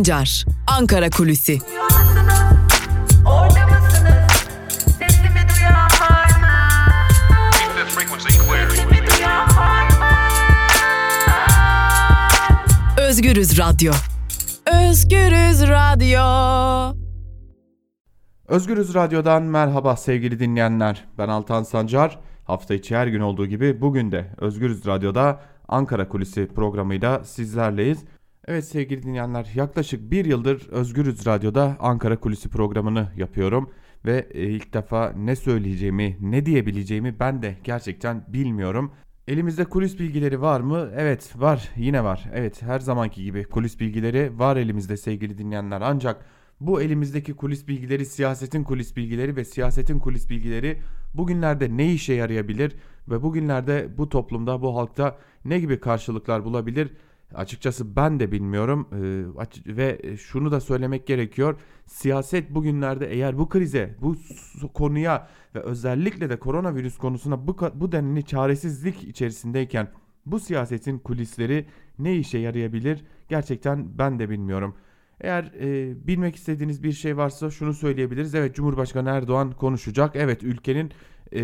Sancar, Ankara Kulüsi. Özgürüz Radyo. Özgürüz Radyo. Özgürüz Radyo'dan merhaba sevgili dinleyenler. Ben Altan Sancar. Hafta içi her gün olduğu gibi bugün de Özgürüz Radyo'da Ankara Kulisi programıyla sizlerleyiz. Evet sevgili dinleyenler yaklaşık bir yıldır Özgürüz Radyo'da Ankara Kulisi programını yapıyorum. Ve e, ilk defa ne söyleyeceğimi, ne diyebileceğimi ben de gerçekten bilmiyorum. Elimizde kulis bilgileri var mı? Evet var yine var. Evet her zamanki gibi kulis bilgileri var elimizde sevgili dinleyenler. Ancak bu elimizdeki kulis bilgileri siyasetin kulis bilgileri ve siyasetin kulis bilgileri bugünlerde ne işe yarayabilir ve bugünlerde bu toplumda bu halkta ne gibi karşılıklar bulabilir? Açıkçası ben de bilmiyorum ee, ve şunu da söylemek gerekiyor. Siyaset bugünlerde eğer bu krize, bu konuya ve özellikle de koronavirüs konusuna bu, bu denli çaresizlik içerisindeyken bu siyasetin kulisleri ne işe yarayabilir? Gerçekten ben de bilmiyorum. Eğer e, bilmek istediğiniz bir şey varsa şunu söyleyebiliriz. Evet Cumhurbaşkanı Erdoğan konuşacak. Evet ülkenin e,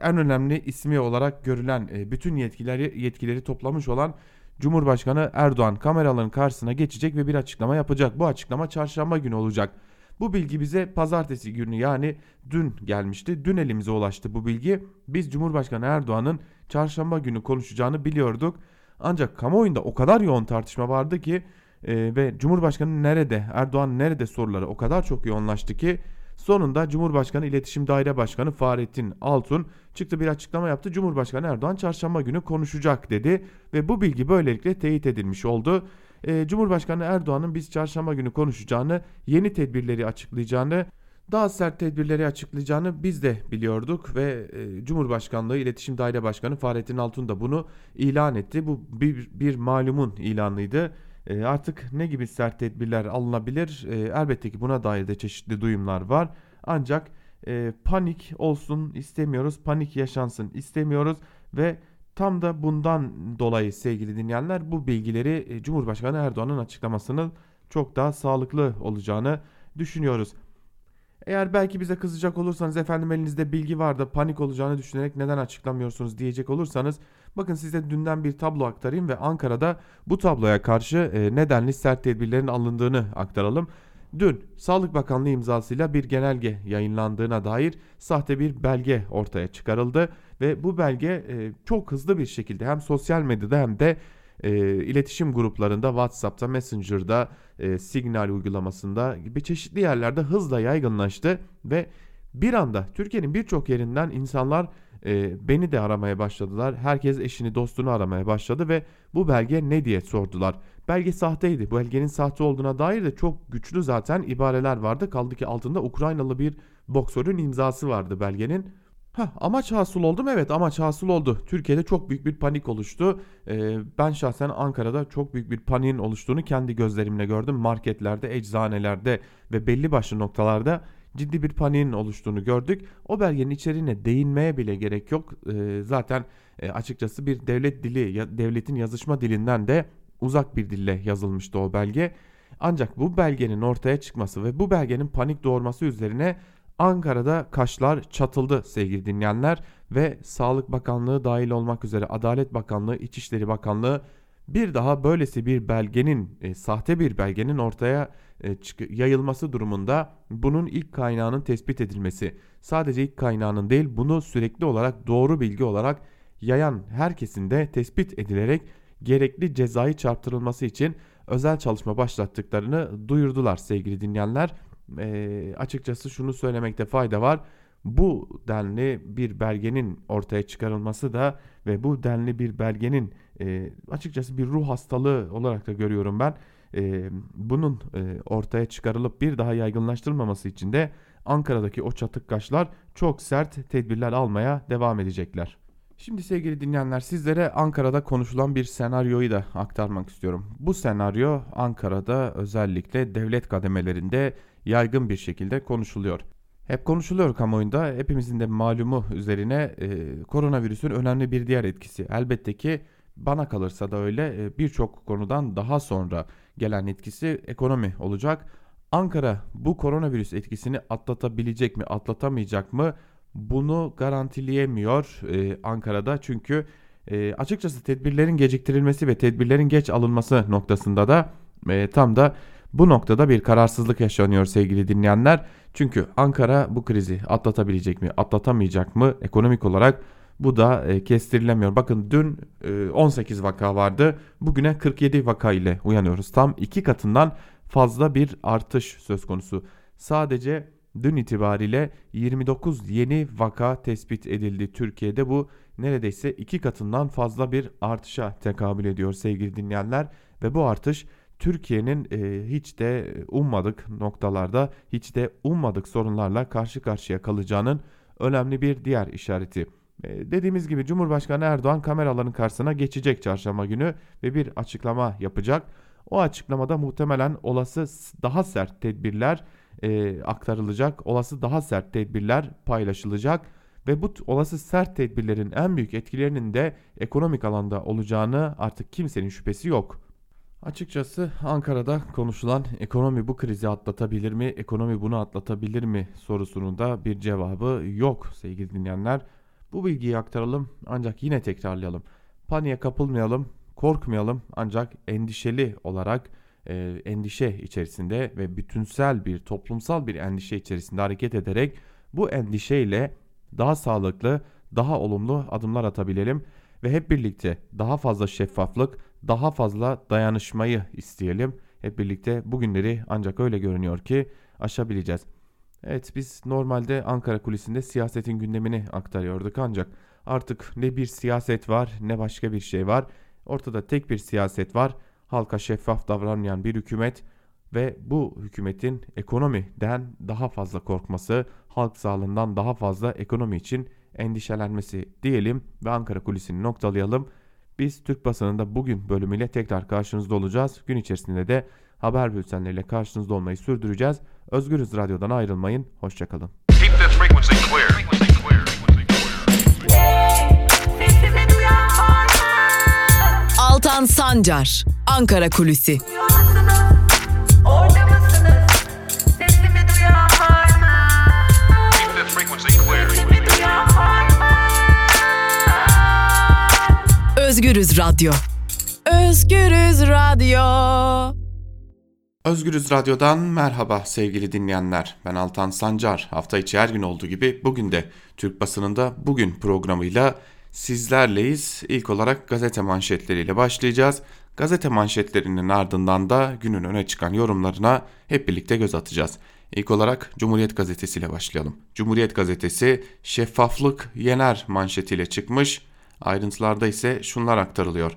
en önemli ismi olarak görülen e, bütün yetkileri yetkileri toplamış olan Cumhurbaşkanı Erdoğan kameraların karşısına geçecek ve bir açıklama yapacak. Bu açıklama çarşamba günü olacak. Bu bilgi bize pazartesi günü yani dün gelmişti. Dün elimize ulaştı bu bilgi. Biz Cumhurbaşkanı Erdoğan'ın çarşamba günü konuşacağını biliyorduk. Ancak kamuoyunda o kadar yoğun tartışma vardı ki e, ve Cumhurbaşkanı nerede, Erdoğan nerede soruları o kadar çok yoğunlaştı ki Sonunda Cumhurbaşkanı İletişim Daire Başkanı Fahrettin Altun çıktı bir açıklama yaptı. Cumhurbaşkanı Erdoğan çarşamba günü konuşacak dedi ve bu bilgi böylelikle teyit edilmiş oldu. Ee, Cumhurbaşkanı Erdoğan'ın biz çarşamba günü konuşacağını, yeni tedbirleri açıklayacağını, daha sert tedbirleri açıklayacağını biz de biliyorduk ve e, Cumhurbaşkanlığı İletişim Daire Başkanı Fahrettin Altun da bunu ilan etti. Bu bir, bir malumun ilanıydı. E, artık ne gibi sert tedbirler alınabilir? E, elbette ki buna dair de çeşitli duyumlar var. Ancak e, panik olsun istemiyoruz, panik yaşansın istemiyoruz ve tam da bundan dolayı sevgili dinleyenler bu bilgileri e, Cumhurbaşkanı Erdoğan'ın açıklamasının çok daha sağlıklı olacağını düşünüyoruz. Eğer belki bize kızacak olursanız efendim elinizde bilgi var da panik olacağını düşünerek neden açıklamıyorsunuz diyecek olursanız bakın size dünden bir tablo aktarayım ve Ankara'da bu tabloya karşı e, nedenli sert tedbirlerin alındığını aktaralım. Dün Sağlık Bakanlığı imzasıyla bir genelge yayınlandığına dair sahte bir belge ortaya çıkarıldı ve bu belge e, çok hızlı bir şekilde hem sosyal medyada hem de e, iletişim gruplarında WhatsApp'ta, Messenger'da, e, Signal uygulamasında gibi çeşitli yerlerde hızla yaygınlaştı ve bir anda Türkiye'nin birçok yerinden insanlar e, beni de aramaya başladılar. Herkes eşini dostunu aramaya başladı ve bu belge ne diye sordular. Belge sahteydi. Bu belgenin sahte olduğuna dair de çok güçlü zaten ibareler vardı. Kaldı ki altında Ukraynalı bir boksörün imzası vardı belgenin. Heh, amaç hasıl oldu mu? Evet amaç hasıl oldu. Türkiye'de çok büyük bir panik oluştu. Ee, ben şahsen Ankara'da çok büyük bir paniğin oluştuğunu kendi gözlerimle gördüm. Marketlerde, eczanelerde ve belli başlı noktalarda ciddi bir paniğin oluştuğunu gördük. O belgenin içeriğine değinmeye bile gerek yok. Ee, zaten e, açıkçası bir devlet dili, ya, devletin yazışma dilinden de uzak bir dille yazılmıştı o belge. Ancak bu belgenin ortaya çıkması ve bu belgenin panik doğurması üzerine Ankara'da kaşlar çatıldı sevgili dinleyenler ve Sağlık Bakanlığı dahil olmak üzere Adalet Bakanlığı, İçişleri Bakanlığı bir daha böylesi bir belgenin, e, sahte bir belgenin ortaya e, yayılması durumunda bunun ilk kaynağının tespit edilmesi, sadece ilk kaynağının değil bunu sürekli olarak doğru bilgi olarak yayan herkesin de tespit edilerek gerekli cezai çarptırılması için özel çalışma başlattıklarını duyurdular sevgili dinleyenler e, açıkçası şunu söylemekte fayda var. Bu denli bir belgenin ortaya çıkarılması da ve bu denli bir belgenin e, açıkçası bir ruh hastalığı olarak da görüyorum ben. E, bunun e, ortaya çıkarılıp bir daha yaygınlaştırılmaması için de Ankara'daki o çatık kaşlar çok sert tedbirler almaya devam edecekler. Şimdi sevgili dinleyenler sizlere Ankara'da konuşulan bir senaryoyu da aktarmak istiyorum. Bu senaryo Ankara'da özellikle devlet kademelerinde yaygın bir şekilde konuşuluyor. Hep konuşuluyor kamuoyunda hepimizin de malumu üzerine e, koronavirüsün önemli bir diğer etkisi. Elbette ki bana kalırsa da öyle e, birçok konudan daha sonra gelen etkisi ekonomi olacak. Ankara bu koronavirüs etkisini atlatabilecek mi, atlatamayacak mı? Bunu garantileyemiyor e, Ankara'da çünkü e, açıkçası tedbirlerin geciktirilmesi ve tedbirlerin geç alınması noktasında da e, tam da bu noktada bir kararsızlık yaşanıyor sevgili dinleyenler. Çünkü Ankara bu krizi atlatabilecek mi, atlatamayacak mı ekonomik olarak bu da e, kestirilemiyor. Bakın dün e, 18 vaka vardı. Bugüne 47 vaka ile uyanıyoruz. Tam iki katından fazla bir artış söz konusu. Sadece dün itibariyle 29 yeni vaka tespit edildi Türkiye'de. Bu neredeyse iki katından fazla bir artışa tekabül ediyor sevgili dinleyenler. Ve bu artış Türkiye'nin e, hiç de ummadık noktalarda, hiç de ummadık sorunlarla karşı karşıya kalacağının önemli bir diğer işareti. E, dediğimiz gibi Cumhurbaşkanı Erdoğan kameraların karşısına geçecek çarşamba günü ve bir açıklama yapacak. O açıklamada muhtemelen olası daha sert tedbirler e, aktarılacak, olası daha sert tedbirler paylaşılacak ve bu olası sert tedbirlerin en büyük etkilerinin de ekonomik alanda olacağını artık kimsenin şüphesi yok. Açıkçası Ankara'da konuşulan ekonomi bu krizi atlatabilir mi, ekonomi bunu atlatabilir mi sorusunun da bir cevabı yok sevgili dinleyenler. Bu bilgiyi aktaralım ancak yine tekrarlayalım. Paniğe kapılmayalım, korkmayalım ancak endişeli olarak e, endişe içerisinde ve bütünsel bir toplumsal bir endişe içerisinde hareket ederek bu endişeyle daha sağlıklı, daha olumlu adımlar atabilelim ve hep birlikte daha fazla şeffaflık, daha fazla dayanışmayı isteyelim. Hep birlikte bugünleri ancak öyle görünüyor ki aşabileceğiz. Evet biz normalde Ankara kulisinde siyasetin gündemini aktarıyorduk ancak artık ne bir siyaset var ne başka bir şey var. Ortada tek bir siyaset var. Halka şeffaf davranmayan bir hükümet ve bu hükümetin ekonomiden daha fazla korkması, halk sağlığından daha fazla ekonomi için endişelenmesi diyelim ve Ankara kulisini noktalayalım. Biz Türk basınında bugün bölümüyle tekrar karşınızda olacağız. Gün içerisinde de haber bültenleriyle karşınızda olmayı sürdüreceğiz. Özgürüz Radyo'dan ayrılmayın. Hoşçakalın. Altan Sancar, Ankara Kulüsi. Özgürüz Radyo. Özgürüz Radyo. Özgürüz Radyo'dan merhaba sevgili dinleyenler. Ben Altan Sancar. Hafta içi her gün olduğu gibi bugün de Türk basınında bugün programıyla sizlerleyiz. İlk olarak gazete manşetleriyle başlayacağız. Gazete manşetlerinin ardından da günün öne çıkan yorumlarına hep birlikte göz atacağız. İlk olarak Cumhuriyet Gazetesi ile başlayalım. Cumhuriyet Gazetesi şeffaflık yener manşetiyle çıkmış. Ayrıntılarda ise şunlar aktarılıyor.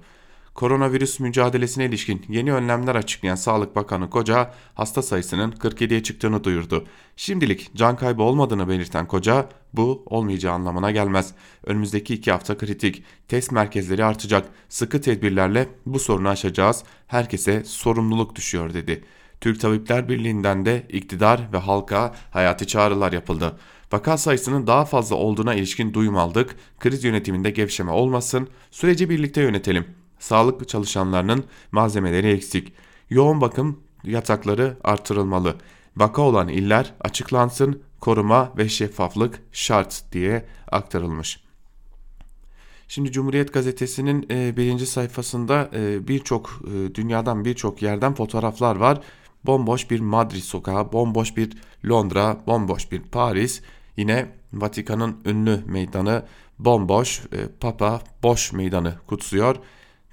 Koronavirüs mücadelesine ilişkin yeni önlemler açıklayan Sağlık Bakanı Koca hasta sayısının 47'ye çıktığını duyurdu. Şimdilik can kaybı olmadığını belirten Koca bu olmayacağı anlamına gelmez. Önümüzdeki iki hafta kritik. Test merkezleri artacak. Sıkı tedbirlerle bu sorunu aşacağız. Herkese sorumluluk düşüyor dedi. Türk Tabipler Birliği'nden de iktidar ve halka hayati çağrılar yapıldı. Vaka sayısının daha fazla olduğuna ilişkin duyum aldık. Kriz yönetiminde gevşeme olmasın. Süreci birlikte yönetelim. Sağlık çalışanlarının malzemeleri eksik. Yoğun bakım yatakları artırılmalı. Vaka olan iller açıklansın. Koruma ve şeffaflık şart diye aktarılmış. Şimdi Cumhuriyet Gazetesi'nin e, birinci sayfasında e, birçok e, dünyadan birçok yerden fotoğraflar var. Bomboş bir Madrid sokağı, bomboş bir Londra, bomboş bir Paris, Yine Vatikan'ın ünlü meydanı bomboş, e, Papa boş meydanı kutsuyor.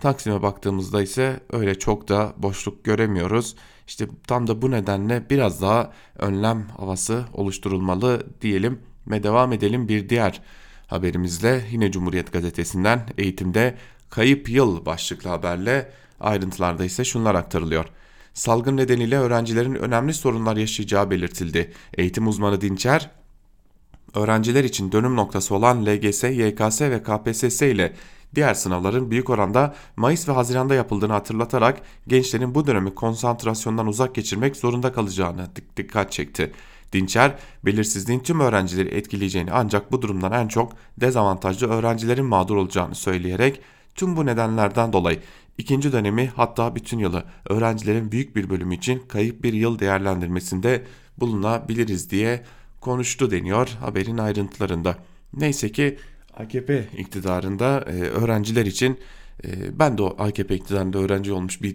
Taksim'e baktığımızda ise öyle çok da boşluk göremiyoruz. İşte tam da bu nedenle biraz daha önlem havası oluşturulmalı diyelim ve devam edelim bir diğer haberimizle yine Cumhuriyet Gazetesi'nden eğitimde kayıp yıl başlıklı haberle ayrıntılarda ise şunlar aktarılıyor. Salgın nedeniyle öğrencilerin önemli sorunlar yaşayacağı belirtildi. Eğitim uzmanı Dinçer, öğrenciler için dönüm noktası olan LGS, YKS ve KPSS ile diğer sınavların büyük oranda Mayıs ve Haziran'da yapıldığını hatırlatarak gençlerin bu dönemi konsantrasyondan uzak geçirmek zorunda kalacağını dikkat çekti. Dinçer, belirsizliğin tüm öğrencileri etkileyeceğini ancak bu durumdan en çok dezavantajlı öğrencilerin mağdur olacağını söyleyerek tüm bu nedenlerden dolayı ikinci dönemi hatta bütün yılı öğrencilerin büyük bir bölümü için kayıp bir yıl değerlendirmesinde bulunabiliriz diye konuştu deniyor haberin ayrıntılarında. Neyse ki AKP iktidarında e, öğrenciler için e, ben de o AKP iktidarında öğrenci olmuş bir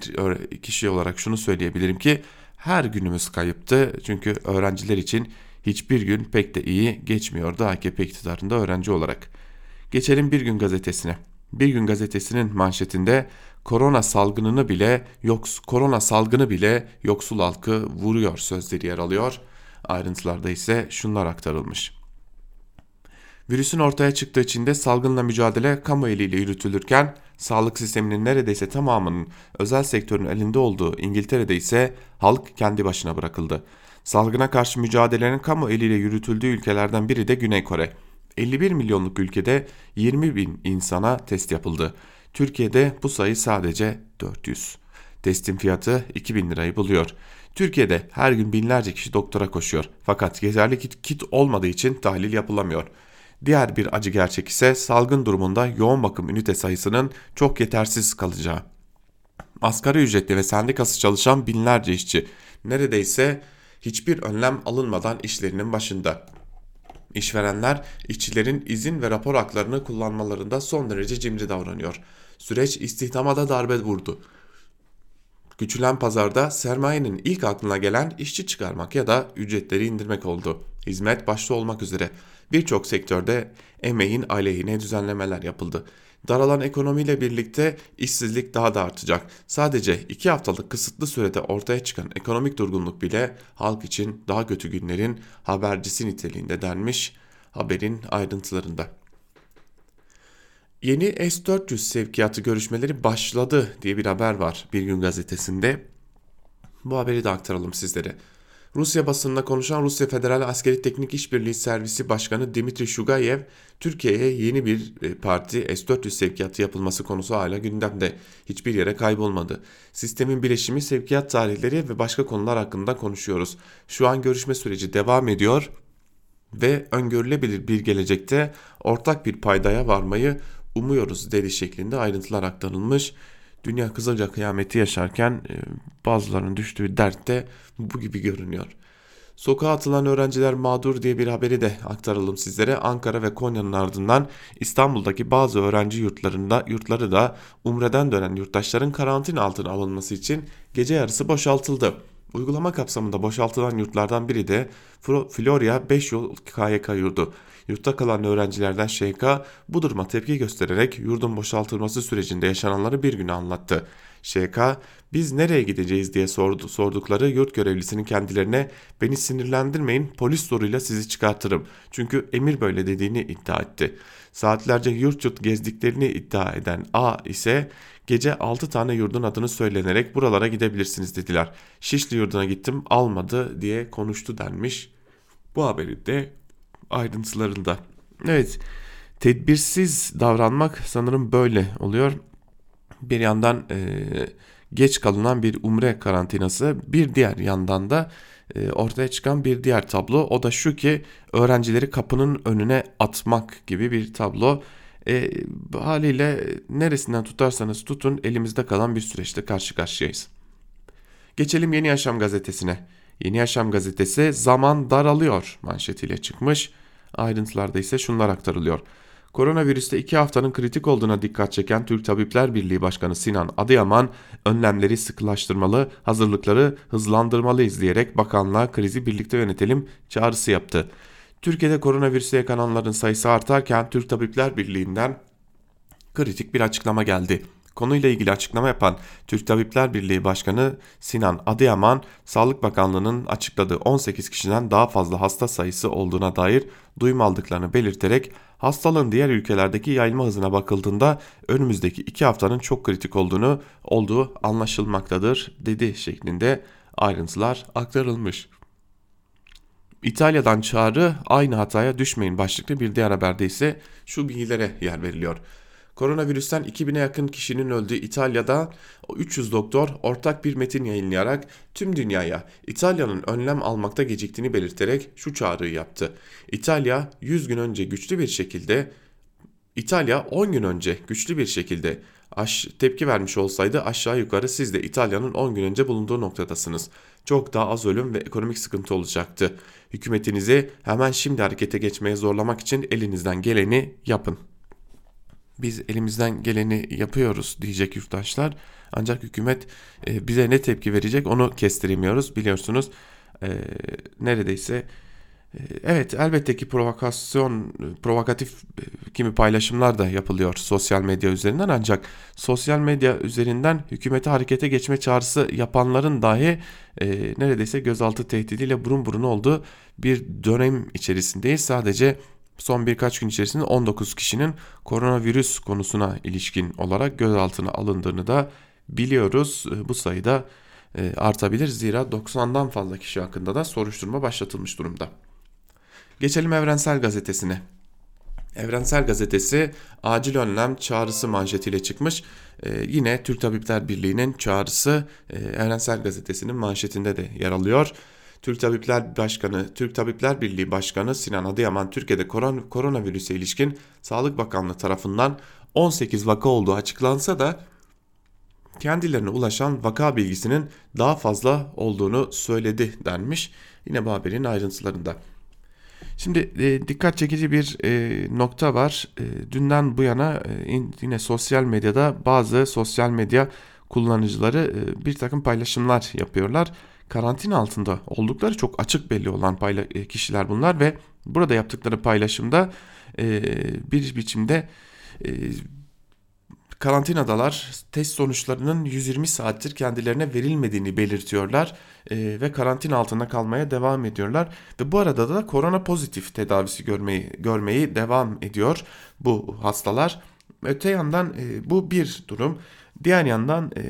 kişi olarak şunu söyleyebilirim ki her günümüz kayıptı. Çünkü öğrenciler için hiçbir gün pek de iyi geçmiyordu AKP iktidarında öğrenci olarak. Geçelim Bir Gün Gazetesi'ne. Bir Gün Gazetesi'nin manşetinde korona salgınını bile yoks korona salgını bile yoksul halkı vuruyor sözleri yer alıyor. Ayrıntılarda ise şunlar aktarılmış. Virüsün ortaya çıktığı Çin'de salgınla mücadele kamu eliyle yürütülürken sağlık sisteminin neredeyse tamamının özel sektörün elinde olduğu İngiltere'de ise halk kendi başına bırakıldı. Salgına karşı mücadelenin kamu eliyle yürütüldüğü ülkelerden biri de Güney Kore. 51 milyonluk ülkede 20 bin insana test yapıldı. Türkiye'de bu sayı sadece 400. Testin fiyatı 2000 lirayı buluyor. Türkiye'de her gün binlerce kişi doktora koşuyor. Fakat yeterli kit, olmadığı için tahlil yapılamıyor. Diğer bir acı gerçek ise salgın durumunda yoğun bakım ünite sayısının çok yetersiz kalacağı. Asgari ücretli ve sendikası çalışan binlerce işçi neredeyse hiçbir önlem alınmadan işlerinin başında. İşverenler işçilerin izin ve rapor haklarını kullanmalarında son derece cimri davranıyor. Süreç istihdama da darbe vurdu. Küçülen pazarda sermayenin ilk aklına gelen işçi çıkarmak ya da ücretleri indirmek oldu. Hizmet başta olmak üzere birçok sektörde emeğin aleyhine düzenlemeler yapıldı. Daralan ekonomiyle birlikte işsizlik daha da artacak. Sadece iki haftalık kısıtlı sürede ortaya çıkan ekonomik durgunluk bile halk için daha kötü günlerin habercisi niteliğinde denmiş haberin ayrıntılarında. Yeni S-400 sevkiyatı görüşmeleri başladı diye bir haber var Bir Gün Gazetesi'nde. Bu haberi de aktaralım sizlere. Rusya basınında konuşan Rusya Federal Askeri Teknik İşbirliği Servisi Başkanı Dimitri Shugayev, Türkiye'ye yeni bir e, parti S-400 sevkiyatı yapılması konusu hala gündemde. Hiçbir yere kaybolmadı. Sistemin bileşimi, sevkiyat tarihleri ve başka konular hakkında konuşuyoruz. Şu an görüşme süreci devam ediyor ve öngörülebilir bir gelecekte ortak bir paydaya varmayı umuyoruz dedi şeklinde ayrıntılar aktarılmış. Dünya kısaca kıyameti yaşarken e, bazılarının düştüğü dert de bu gibi görünüyor. Sokağa atılan öğrenciler mağdur diye bir haberi de aktaralım sizlere. Ankara ve Konya'nın ardından İstanbul'daki bazı öğrenci yurtlarında yurtları da Umre'den dönen yurttaşların karantina altına alınması için gece yarısı boşaltıldı. Uygulama kapsamında boşaltılan yurtlardan biri de Florya 5 yol KYK yurdu. Yurtta kalan öğrencilerden ŞK bu duruma tepki göstererek yurdun boşaltılması sürecinde yaşananları bir güne anlattı. ŞK biz nereye gideceğiz diye sordu, sordukları yurt görevlisinin kendilerine beni sinirlendirmeyin polis soruyla sizi çıkartırım. Çünkü emir böyle dediğini iddia etti. Saatlerce yurt yurt gezdiklerini iddia eden A ise gece 6 tane yurdun adını söylenerek buralara gidebilirsiniz dediler. Şişli yurduna gittim almadı diye konuştu denmiş. Bu haberi de ayrıntılarında. Evet tedbirsiz davranmak sanırım böyle oluyor. Bir yandan e, geç kalınan bir umre karantinası bir diğer yandan da e, ortaya çıkan bir diğer tablo o da şu ki öğrencileri kapının önüne atmak gibi bir tablo. E, haliyle neresinden tutarsanız tutun elimizde kalan bir süreçte karşı karşıyayız. Geçelim Yeni Yaşam gazetesine. Yeni Yaşam gazetesi zaman daralıyor manşetiyle çıkmış. Ayrıntılarda ise şunlar aktarılıyor. Koronavirüste iki haftanın kritik olduğuna dikkat çeken Türk Tabipler Birliği Başkanı Sinan Adıyaman önlemleri sıkılaştırmalı, hazırlıkları hızlandırmalıyız diyerek bakanlığa krizi birlikte yönetelim çağrısı yaptı. Türkiye'de koronavirüse yakalananların sayısı artarken Türk Tabipler Birliği'nden kritik bir açıklama geldi. Konuyla ilgili açıklama yapan Türk Tabipler Birliği Başkanı Sinan Adıyaman, Sağlık Bakanlığı'nın açıkladığı 18 kişiden daha fazla hasta sayısı olduğuna dair duyum aldıklarını belirterek hastalığın diğer ülkelerdeki yayılma hızına bakıldığında önümüzdeki iki haftanın çok kritik olduğunu olduğu anlaşılmaktadır dedi şeklinde ayrıntılar aktarılmış. İtalya'dan çağrı aynı hataya düşmeyin başlıklı bir diğer haberde ise şu bilgilere yer veriliyor. Koronavirüsten 2000'e yakın kişinin öldüğü İtalya'da 300 doktor ortak bir metin yayınlayarak tüm dünyaya İtalya'nın önlem almakta geciktiğini belirterek şu çağrıyı yaptı. İtalya 100 gün önce güçlü bir şekilde İtalya 10 gün önce güçlü bir şekilde aş tepki vermiş olsaydı aşağı yukarı siz de İtalya'nın 10 gün önce bulunduğu noktadasınız. Çok daha az ölüm ve ekonomik sıkıntı olacaktı. Hükümetinizi hemen şimdi harekete geçmeye zorlamak için elinizden geleni yapın. Biz elimizden geleni yapıyoruz diyecek yurttaşlar. Ancak hükümet e, bize ne tepki verecek onu kestiremiyoruz. Biliyorsunuz e, neredeyse e, evet elbette ki provokasyon, provokatif e, kimi paylaşımlar da yapılıyor sosyal medya üzerinden ancak sosyal medya üzerinden hükümete harekete geçme çağrısı yapanların dahi e, neredeyse gözaltı tehdidiyle burun burun olduğu bir dönem içerisindeyiz. Sadece son birkaç gün içerisinde 19 kişinin koronavirüs konusuna ilişkin olarak gözaltına alındığını da biliyoruz. Bu sayıda artabilir zira 90'dan fazla kişi hakkında da soruşturma başlatılmış durumda. Geçelim Evrensel Gazetesi'ne. Evrensel Gazetesi acil önlem çağrısı manşetiyle çıkmış. Ee, yine Türk Tabipler Birliği'nin çağrısı e, Evrensel Gazetesi'nin manşetinde de yer alıyor. Türk Tabipler Başkanı, Türk Tabipler Birliği Başkanı Sinan Adıyaman Türkiye'de koron, koronavirüse ilişkin Sağlık Bakanlığı tarafından 18 vaka olduğu açıklansa da kendilerine ulaşan vaka bilgisinin daha fazla olduğunu söyledi denmiş. Yine bu haberin ayrıntılarında. Şimdi e, dikkat çekici bir e, nokta var. E, dünden bu yana e, in, yine sosyal medyada bazı sosyal medya kullanıcıları e, bir takım paylaşımlar yapıyorlar. Karantina altında oldukları çok açık belli olan e, kişiler bunlar ve burada yaptıkları paylaşımda e, bir biçimde e, karantinadalar test sonuçlarının 120 saattir kendilerine verilmediğini belirtiyorlar e, ve karantina altında kalmaya devam ediyorlar ve bu arada da korona pozitif tedavisi görmeyi görmeyi devam ediyor bu hastalar. Öte yandan e, bu bir durum. Diğer yandan e,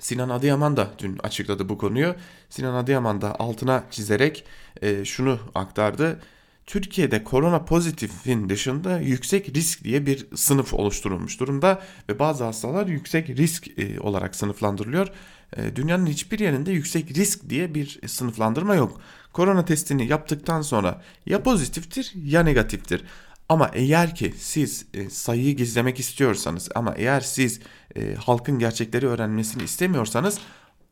Sinan Adıyaman da dün açıkladı bu konuyu. Sinan Adıyaman da altına çizerek e, şunu aktardı. Türkiye'de korona pozitifin dışında yüksek risk diye bir sınıf oluşturulmuş durumda ve bazı hastalar yüksek risk e, olarak sınıflandırılıyor. E, dünyanın hiçbir yerinde yüksek risk diye bir sınıflandırma yok. Korona testini yaptıktan sonra ya pozitiftir ya negatiftir. Ama eğer ki siz e, sayıyı gizlemek istiyorsanız ama eğer siz halkın gerçekleri öğrenmesini istemiyorsanız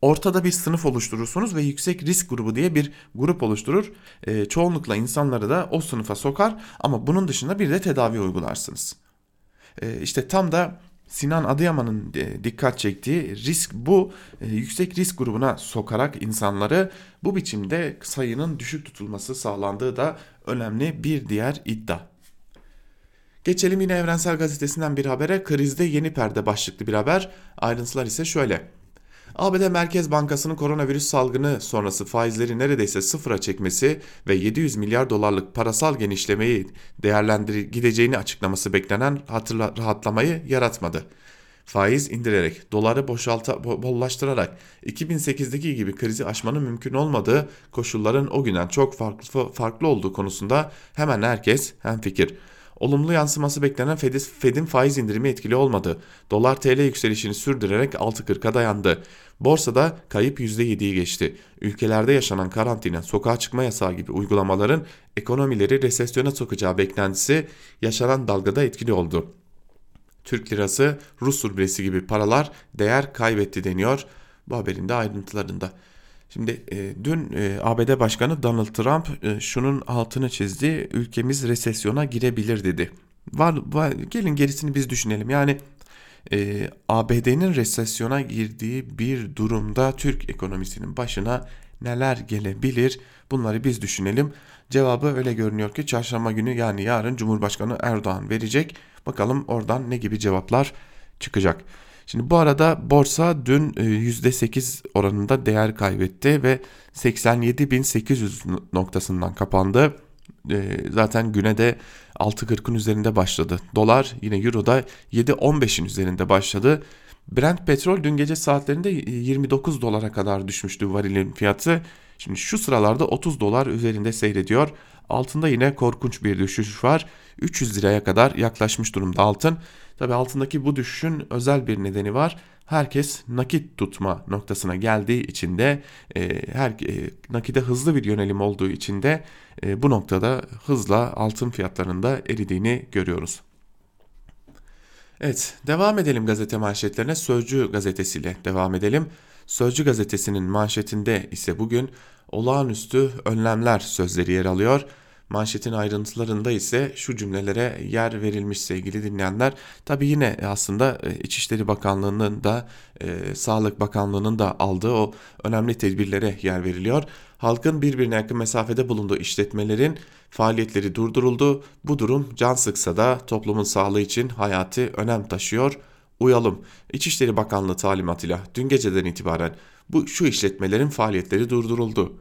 ortada bir sınıf oluşturursunuz ve yüksek risk grubu diye bir grup oluşturur. E, çoğunlukla insanları da o sınıfa sokar ama bunun dışında bir de tedavi uygularsınız. E, işte tam da Sinan Adıyaman'ın e, dikkat çektiği risk bu e, yüksek risk grubuna sokarak insanları bu biçimde sayının düşük tutulması sağlandığı da önemli bir diğer iddia. Geçelim yine Evrensel Gazetesi'nden bir habere. Krizde yeni perde başlıklı bir haber. Ayrıntılar ise şöyle. ABD Merkez Bankası'nın koronavirüs salgını sonrası faizleri neredeyse sıfıra çekmesi ve 700 milyar dolarlık parasal genişlemeyi değerlendir gideceğini açıklaması beklenen hatırla, rahatlamayı yaratmadı. Faiz indirerek, doları boşalta, bollaştırarak 2008'deki gibi krizi aşmanın mümkün olmadığı koşulların o günden çok farklı, farklı olduğu konusunda hemen herkes hemfikir. Olumlu yansıması beklenen Fed'in faiz indirimi etkili olmadı. Dolar TL yükselişini sürdürerek 6.40'a dayandı. Borsada kayıp %7'yi geçti. Ülkelerde yaşanan karantina, sokağa çıkma yasağı gibi uygulamaların ekonomileri resesyona sokacağı beklentisi yaşanan dalgada etkili oldu. Türk lirası, Rus rublesi gibi paralar değer kaybetti deniyor bu haberin de ayrıntılarında. Şimdi e, dün e, ABD Başkanı Donald Trump e, şunun altını çizdi. Ülkemiz resesyona girebilir dedi. Var, var gelin gerisini biz düşünelim. Yani e, ABD'nin resesyona girdiği bir durumda Türk ekonomisinin başına neler gelebilir? Bunları biz düşünelim. Cevabı öyle görünüyor ki çarşamba günü yani yarın Cumhurbaşkanı Erdoğan verecek. Bakalım oradan ne gibi cevaplar çıkacak. Şimdi bu arada borsa dün %8 e, oranında değer kaybetti ve 87.800 noktasından kapandı. E, zaten güne de 6.40'ın üzerinde başladı. Dolar yine Euro'da 7.15'in üzerinde başladı. Brent petrol dün gece saatlerinde 29 dolara kadar düşmüştü varilin fiyatı. Şimdi şu sıralarda 30 dolar üzerinde seyrediyor. Altında yine korkunç bir düşüş var. 300 liraya kadar yaklaşmış durumda altın. Tabi altındaki bu düşüşün özel bir nedeni var. Herkes nakit tutma noktasına geldiği için de e, her e, nakide hızlı bir yönelim olduğu için de e, bu noktada hızla altın fiyatlarında eridiğini görüyoruz. Evet devam edelim gazete manşetlerine Sözcü gazetesiyle devam edelim. Sözcü gazetesinin manşetinde ise bugün olağanüstü önlemler sözleri yer alıyor. Manşetin ayrıntılarında ise şu cümlelere yer verilmiş sevgili dinleyenler. Tabi yine aslında e, İçişleri Bakanlığı'nın da e, Sağlık Bakanlığı'nın da aldığı o önemli tedbirlere yer veriliyor. Halkın birbirine yakın mesafede bulunduğu işletmelerin faaliyetleri durduruldu. Bu durum can sıksa da toplumun sağlığı için hayati önem taşıyor. Uyalım. İçişleri Bakanlığı talimatıyla dün geceden itibaren bu şu işletmelerin faaliyetleri durduruldu.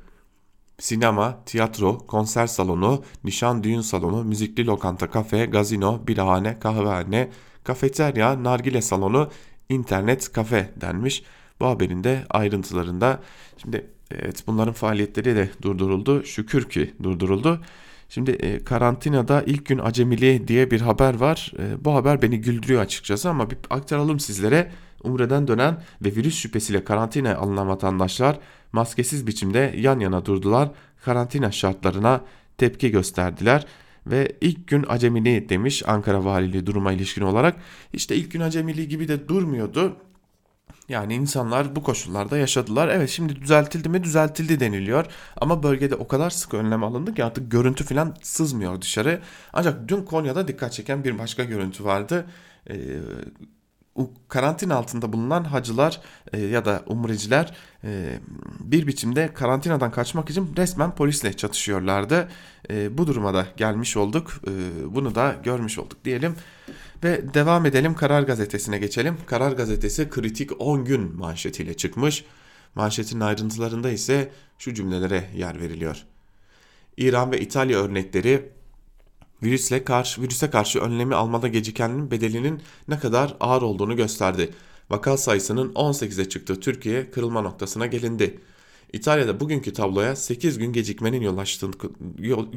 Sinema, tiyatro, konser salonu, nişan düğün salonu, müzikli lokanta, kafe, gazino, birahane, kahvehane, kafeterya, nargile salonu, internet, kafe denmiş. Bu haberin de ayrıntılarında. Şimdi evet bunların faaliyetleri de durduruldu. Şükür ki durduruldu. Şimdi e, karantinada ilk gün acemili diye bir haber var. E, bu haber beni güldürüyor açıkçası ama bir aktaralım sizlere. Umre'den dönen ve virüs şüphesiyle karantinaya alınan vatandaşlar maskesiz biçimde yan yana durdular. Karantina şartlarına tepki gösterdiler ve ilk gün acemili demiş Ankara Valiliği duruma ilişkin olarak. İşte ilk gün acemili gibi de durmuyordu. Yani insanlar bu koşullarda yaşadılar. Evet şimdi düzeltildi mi düzeltildi deniliyor. Ama bölgede o kadar sık önlem alındı ki artık görüntü falan sızmıyor dışarı. Ancak dün Konya'da dikkat çeken bir başka görüntü vardı. Ee, karantina altında bulunan hacılar e, ya da umreciler e, bir biçimde karantinadan kaçmak için resmen polisle çatışıyorlardı. E, bu duruma da gelmiş olduk. E, bunu da görmüş olduk diyelim. Ve devam edelim Karar Gazetesi'ne geçelim. Karar Gazetesi kritik 10 gün manşetiyle çıkmış. Manşetin ayrıntılarında ise şu cümlelere yer veriliyor. İran ve İtalya örnekleri virüsle karşı, virüse karşı önlemi almada gecikenin bedelinin ne kadar ağır olduğunu gösterdi. Vaka sayısının 18'e çıktığı Türkiye kırılma noktasına gelindi. İtalya'da bugünkü tabloya 8 gün gecikmenin yol açtığı,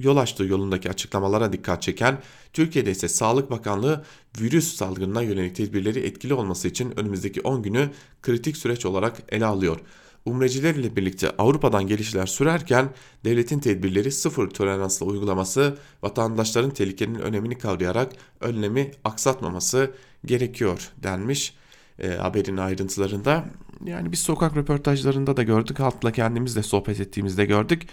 yol açtığı yolundaki açıklamalara dikkat çeken, Türkiye'de ise Sağlık Bakanlığı virüs salgınına yönelik tedbirleri etkili olması için önümüzdeki 10 günü kritik süreç olarak ele alıyor. Umreciler ile birlikte Avrupa'dan gelişler sürerken devletin tedbirleri sıfır toleransla uygulaması, vatandaşların tehlikenin önemini kavrayarak önlemi aksatmaması gerekiyor denmiş e, haberin ayrıntılarında. Yani biz sokak röportajlarında da gördük, halkla kendimiz de sohbet ettiğimizde gördük.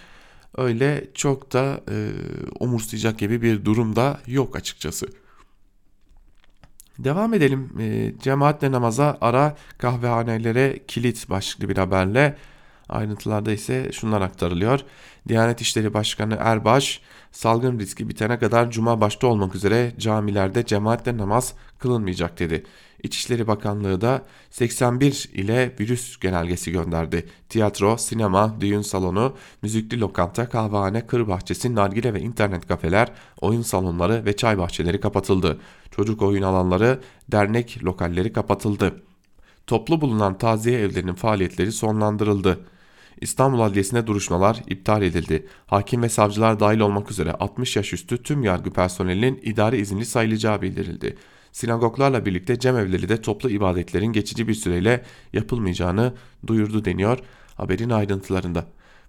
Öyle çok da e, umursayacak gibi bir durum da yok açıkçası. Devam edelim. E, cemaatle namaza ara kahvehanelere kilit başlıklı bir haberle ayrıntılarda ise şunlar aktarılıyor. Diyanet İşleri Başkanı Erbaş salgın riski bitene kadar cuma başta olmak üzere camilerde cemaatle namaz kılınmayacak dedi. İçişleri Bakanlığı da 81 ile virüs genelgesi gönderdi. Tiyatro, sinema, düğün salonu, müzikli lokanta, kahvehane, kır bahçesi, nargile ve internet kafeler, oyun salonları ve çay bahçeleri kapatıldı. Çocuk oyun alanları, dernek lokalleri kapatıldı. Toplu bulunan taziye evlerinin faaliyetleri sonlandırıldı. İstanbul Adliyesi'nde duruşmalar iptal edildi. Hakim ve savcılar dahil olmak üzere 60 yaş üstü tüm yargı personelinin idari izinli sayılacağı bildirildi. Sinagoglarla birlikte cemevleri de toplu ibadetlerin geçici bir süreyle yapılmayacağını duyurdu deniyor haberin ayrıntılarında.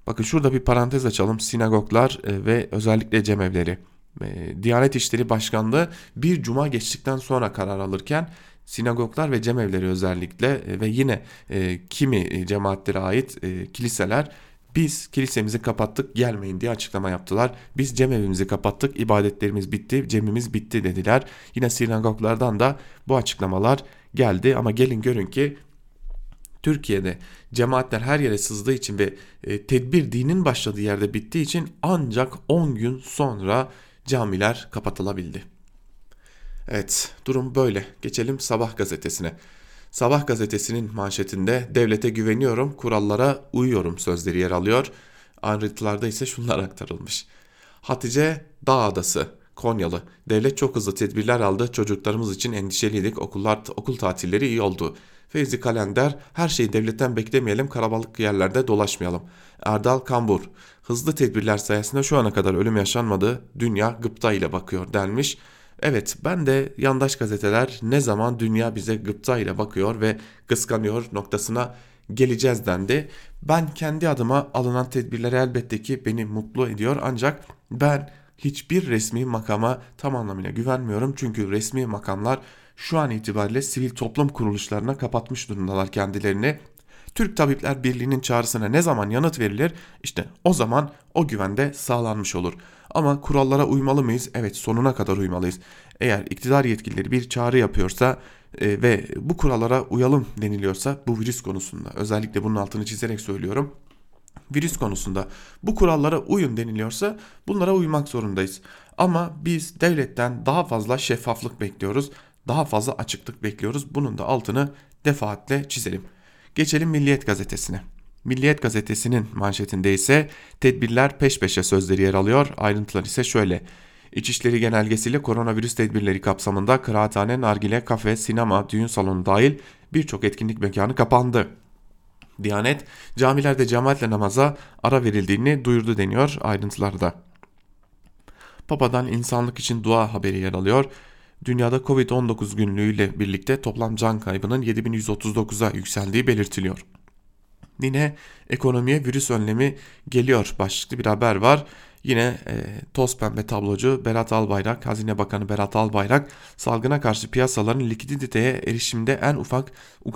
Bakın şurada bir parantez açalım. Sinagoglar e, ve özellikle cemevleri. E, Diyanet İşleri Başkanlığı bir cuma geçtikten sonra karar alırken sinagoglar ve cemevleri özellikle e, ve yine e, kimi cemaatlere ait e, kiliseler biz kilisemizi kapattık gelmeyin diye açıklama yaptılar. Biz cemevimizi kapattık ibadetlerimiz bitti cemimiz bitti dediler. Yine sinagoglardan da bu açıklamalar geldi ama gelin görün ki Türkiye'de cemaatler her yere sızdığı için ve e, tedbir dinin başladığı yerde bittiği için ancak 10 gün sonra camiler kapatılabildi. Evet durum böyle. Geçelim Sabah gazetesine. Sabah gazetesinin manşetinde devlete güveniyorum, kurallara uyuyorum sözleri yer alıyor. Ayrıntılarda ise şunlar aktarılmış. Hatice Dağ Adası, Konyalı. Devlet çok hızlı tedbirler aldı. Çocuklarımız için endişeliydik. Okullar, okul tatilleri iyi oldu. Feyzi Kalender, her şeyi devletten beklemeyelim, karabalık yerlerde dolaşmayalım. Erdal Kambur, hızlı tedbirler sayesinde şu ana kadar ölüm yaşanmadı, dünya gıpta ile bakıyor denmiş. Evet ben de yandaş gazeteler ne zaman dünya bize gıpta ile bakıyor ve kıskanıyor noktasına geleceğiz dendi. Ben kendi adıma alınan tedbirler elbette ki beni mutlu ediyor ancak ben hiçbir resmi makama tam anlamıyla güvenmiyorum. Çünkü resmi makamlar şu an itibariyle sivil toplum kuruluşlarına kapatmış durumdalar kendilerini. Türk Tabipler Birliği'nin çağrısına ne zaman yanıt verilir? İşte o zaman o güvende sağlanmış olur. Ama kurallara uymalı mıyız? Evet sonuna kadar uymalıyız. Eğer iktidar yetkilileri bir çağrı yapıyorsa e, ve bu kurallara uyalım deniliyorsa bu virüs konusunda özellikle bunun altını çizerek söylüyorum. Virüs konusunda bu kurallara uyun deniliyorsa bunlara uymak zorundayız. Ama biz devletten daha fazla şeffaflık bekliyoruz. Daha fazla açıklık bekliyoruz. Bunun da altını defaatle çizelim. Geçelim Milliyet gazetesine. Milliyet gazetesinin manşetinde ise tedbirler peş peşe sözleri yer alıyor. Ayrıntılar ise şöyle. İçişleri genelgesiyle koronavirüs tedbirleri kapsamında kıraathane, nargile, kafe, sinema, düğün salonu dahil birçok etkinlik mekanı kapandı. Diyanet camilerde cemaatle namaza ara verildiğini duyurdu deniyor ayrıntılarda. Papa'dan insanlık için dua haberi yer alıyor. Dünyada Covid-19 günlüğüyle birlikte toplam can kaybının 7139'a yükseldiği belirtiliyor. Yine ekonomiye virüs önlemi geliyor başlıklı bir haber var. Yine e, toz pembe tablocu Berat Albayrak, Hazine Bakanı Berat Albayrak salgına karşı piyasaların likiditeye erişimde en ufak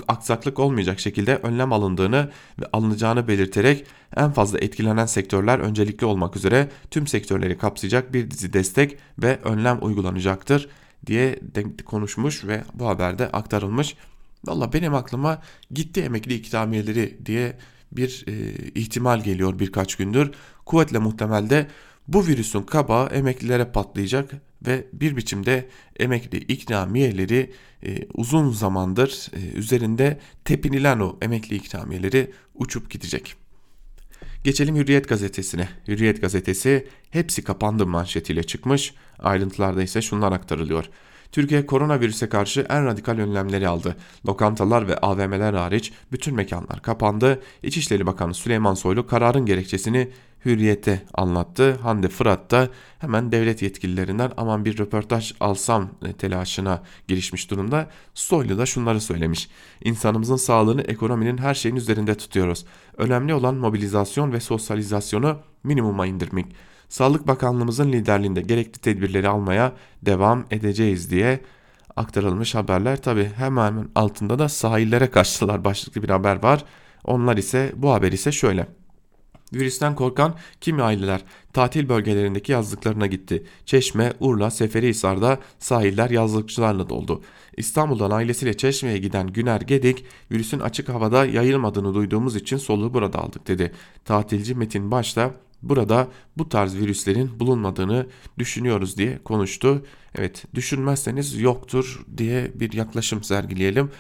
aksaklık olmayacak şekilde önlem alındığını ve alınacağını belirterek en fazla etkilenen sektörler öncelikli olmak üzere tüm sektörleri kapsayacak bir dizi destek ve önlem uygulanacaktır diye konuşmuş ve bu haberde aktarılmış. Valla benim aklıma gitti emekli ikramiyeleri diye bir e, ihtimal geliyor birkaç gündür. Kuvvetle muhtemelde bu virüsün kabağı emeklilere patlayacak ve bir biçimde emekli ikramiyeleri e, uzun zamandır e, üzerinde tepinilen o emekli ikramiyeleri uçup gidecek. Geçelim Hürriyet gazetesine. Hürriyet gazetesi hepsi kapandı manşetiyle çıkmış. Ayrıntılarda ise şunlar aktarılıyor. Türkiye koronavirüse karşı en radikal önlemleri aldı. Lokantalar ve AVM'ler hariç bütün mekanlar kapandı. İçişleri Bakanı Süleyman Soylu kararın gerekçesini Hürriyet'e anlattı. Hande Fırat da hemen devlet yetkililerinden aman bir röportaj alsam telaşına girişmiş durumda. Soylu da şunları söylemiş. İnsanımızın sağlığını ekonominin her şeyin üzerinde tutuyoruz. Önemli olan mobilizasyon ve sosyalizasyonu minimuma indirmek. Sağlık Bakanlığımızın liderliğinde gerekli tedbirleri almaya devam edeceğiz diye aktarılmış haberler. Tabi hemen altında da sahillere kaçtılar başlıklı bir haber var. Onlar ise bu haber ise şöyle. Virüsten korkan kimi aileler tatil bölgelerindeki yazlıklarına gitti. Çeşme, Urla, Seferihisar'da sahiller yazlıkçılarla doldu. İstanbul'dan ailesiyle Çeşme'ye giden Güner Gedik, virüsün açık havada yayılmadığını duyduğumuz için soluğu burada aldık dedi. Tatilci Metin Başta burada bu tarz virüslerin bulunmadığını düşünüyoruz diye konuştu. Evet düşünmezseniz yoktur diye bir yaklaşım sergileyelim.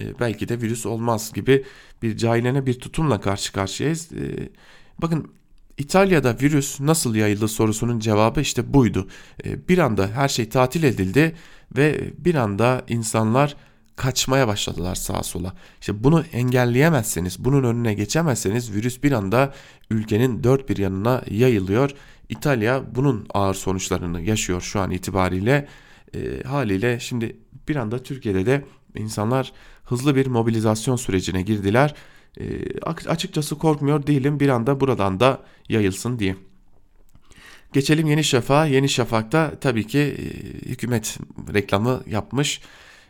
Ee, belki de virüs olmaz gibi bir cahilene bir tutumla karşı karşıyayız. Ee, bakın İtalya'da virüs nasıl yayıldı sorusunun cevabı işte buydu. Ee, bir anda her şey tatil edildi ve bir anda insanlar kaçmaya başladılar sağa sola. İşte bunu engelleyemezseniz, bunun önüne geçemezseniz virüs bir anda ülkenin dört bir yanına yayılıyor. İtalya bunun ağır sonuçlarını yaşıyor şu an itibariyle. E, haliyle şimdi bir anda Türkiye'de de insanlar hızlı bir mobilizasyon sürecine girdiler. E, açıkçası korkmuyor değilim bir anda buradan da yayılsın diye. Geçelim Yeni Şafak'a. Yeni Şafak'ta tabii ki e, hükümet reklamı yapmış.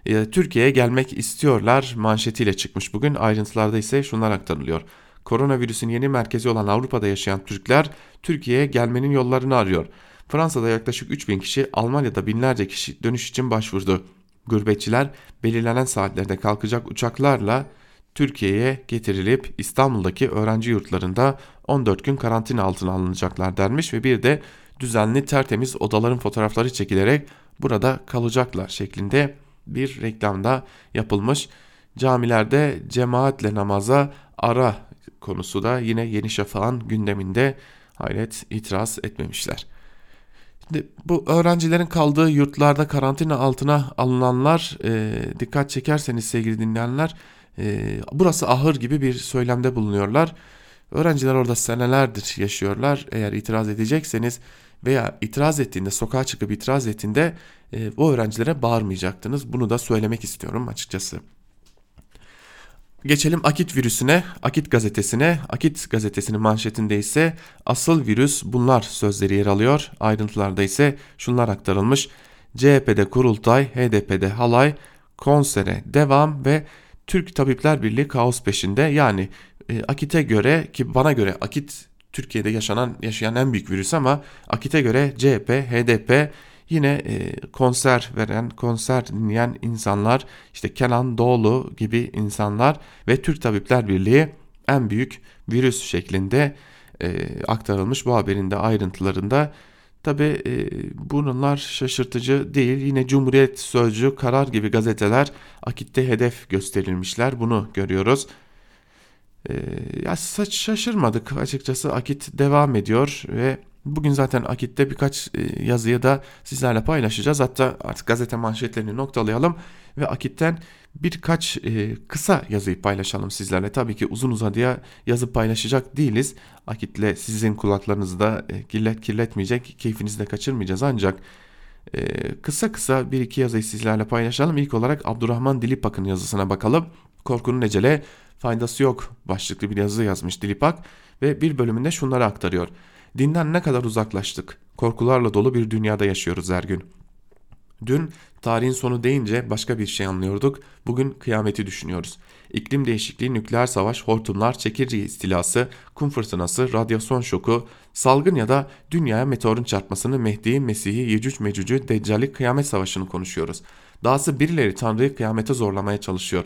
E, Türkiye'ye gelmek istiyorlar manşetiyle çıkmış bugün. Ayrıntılarda ise şunlar aktarılıyor. Koronavirüsün yeni merkezi olan Avrupa'da yaşayan Türkler Türkiye'ye gelmenin yollarını arıyor. Fransa'da yaklaşık 3000 kişi, Almanya'da binlerce kişi dönüş için başvurdu. Gurbetçiler belirlenen saatlerde kalkacak uçaklarla Türkiye'ye getirilip İstanbul'daki öğrenci yurtlarında 14 gün karantina altına alınacaklar denmiş ve bir de düzenli tertemiz odaların fotoğrafları çekilerek burada kalacaklar şeklinde bir reklamda yapılmış. Camilerde cemaatle namaza ara konusu da yine Yeni Şafak'ın gündeminde hayret itiraz etmemişler. Şimdi bu öğrencilerin kaldığı yurtlarda karantina altına alınanlar e, dikkat çekerseniz sevgili dinleyenler e, burası ahır gibi bir söylemde bulunuyorlar. Öğrenciler orada senelerdir yaşıyorlar. Eğer itiraz edecekseniz veya itiraz ettiğinde sokağa çıkıp itiraz ettiğinde e, o öğrencilere bağırmayacaktınız. Bunu da söylemek istiyorum açıkçası. Geçelim Akit virüsüne, Akit gazetesine. Akit gazetesinin manşetinde ise asıl virüs bunlar sözleri yer alıyor. Ayrıntılarda ise şunlar aktarılmış. CHP'de kurultay, HDP'de halay, konsere devam ve Türk Tabipler Birliği kaos peşinde. Yani e, Akit'e göre ki bana göre Akit Türkiye'de yaşanan yaşayan en büyük virüs ama Akit'e göre CHP, HDP yine e, konser veren, konser dinleyen insanlar, işte Kenan Doğulu gibi insanlar ve Türk Tabipler Birliği en büyük virüs şeklinde e, aktarılmış bu haberin de ayrıntılarında. Tabi e, bunlar şaşırtıcı değil. Yine Cumhuriyet Sözcü, Karar gibi gazeteler Akit'te hedef gösterilmişler. Bunu görüyoruz. E, ya şaşırmadık açıkçası. Akit devam ediyor ve bugün zaten Akit'te birkaç e, yazıyı da sizlerle paylaşacağız. Hatta artık gazete manşetlerini noktalayalım ve Akit'ten birkaç e, kısa yazıyı paylaşalım sizlerle. Tabii ki uzun uzadıya yazı paylaşacak değiliz. Akitle sizin kulaklarınızı da e, kirlet, kirletmeyecek, keyfinizi de kaçırmayacağız ancak e, kısa kısa bir iki yazıyı sizlerle paylaşalım. İlk olarak Abdurrahman Dilipak'ın yazısına bakalım. Korkunun ecele faydası yok başlıklı bir yazı yazmış Dilipak ve bir bölümünde şunları aktarıyor. Dinden ne kadar uzaklaştık. Korkularla dolu bir dünyada yaşıyoruz her gün. Dün tarihin sonu deyince başka bir şey anlıyorduk. Bugün kıyameti düşünüyoruz. İklim değişikliği, nükleer savaş, hortumlar, çekirge istilası, kum fırtınası, radyasyon şoku, salgın ya da dünyaya meteorun çarpmasını, Mehdi'yi, Mesih'i, Yecüc, Mecüc'ü, Deccal'i, kıyamet savaşını konuşuyoruz. Dahası birileri Tanrı'yı kıyamete zorlamaya çalışıyor.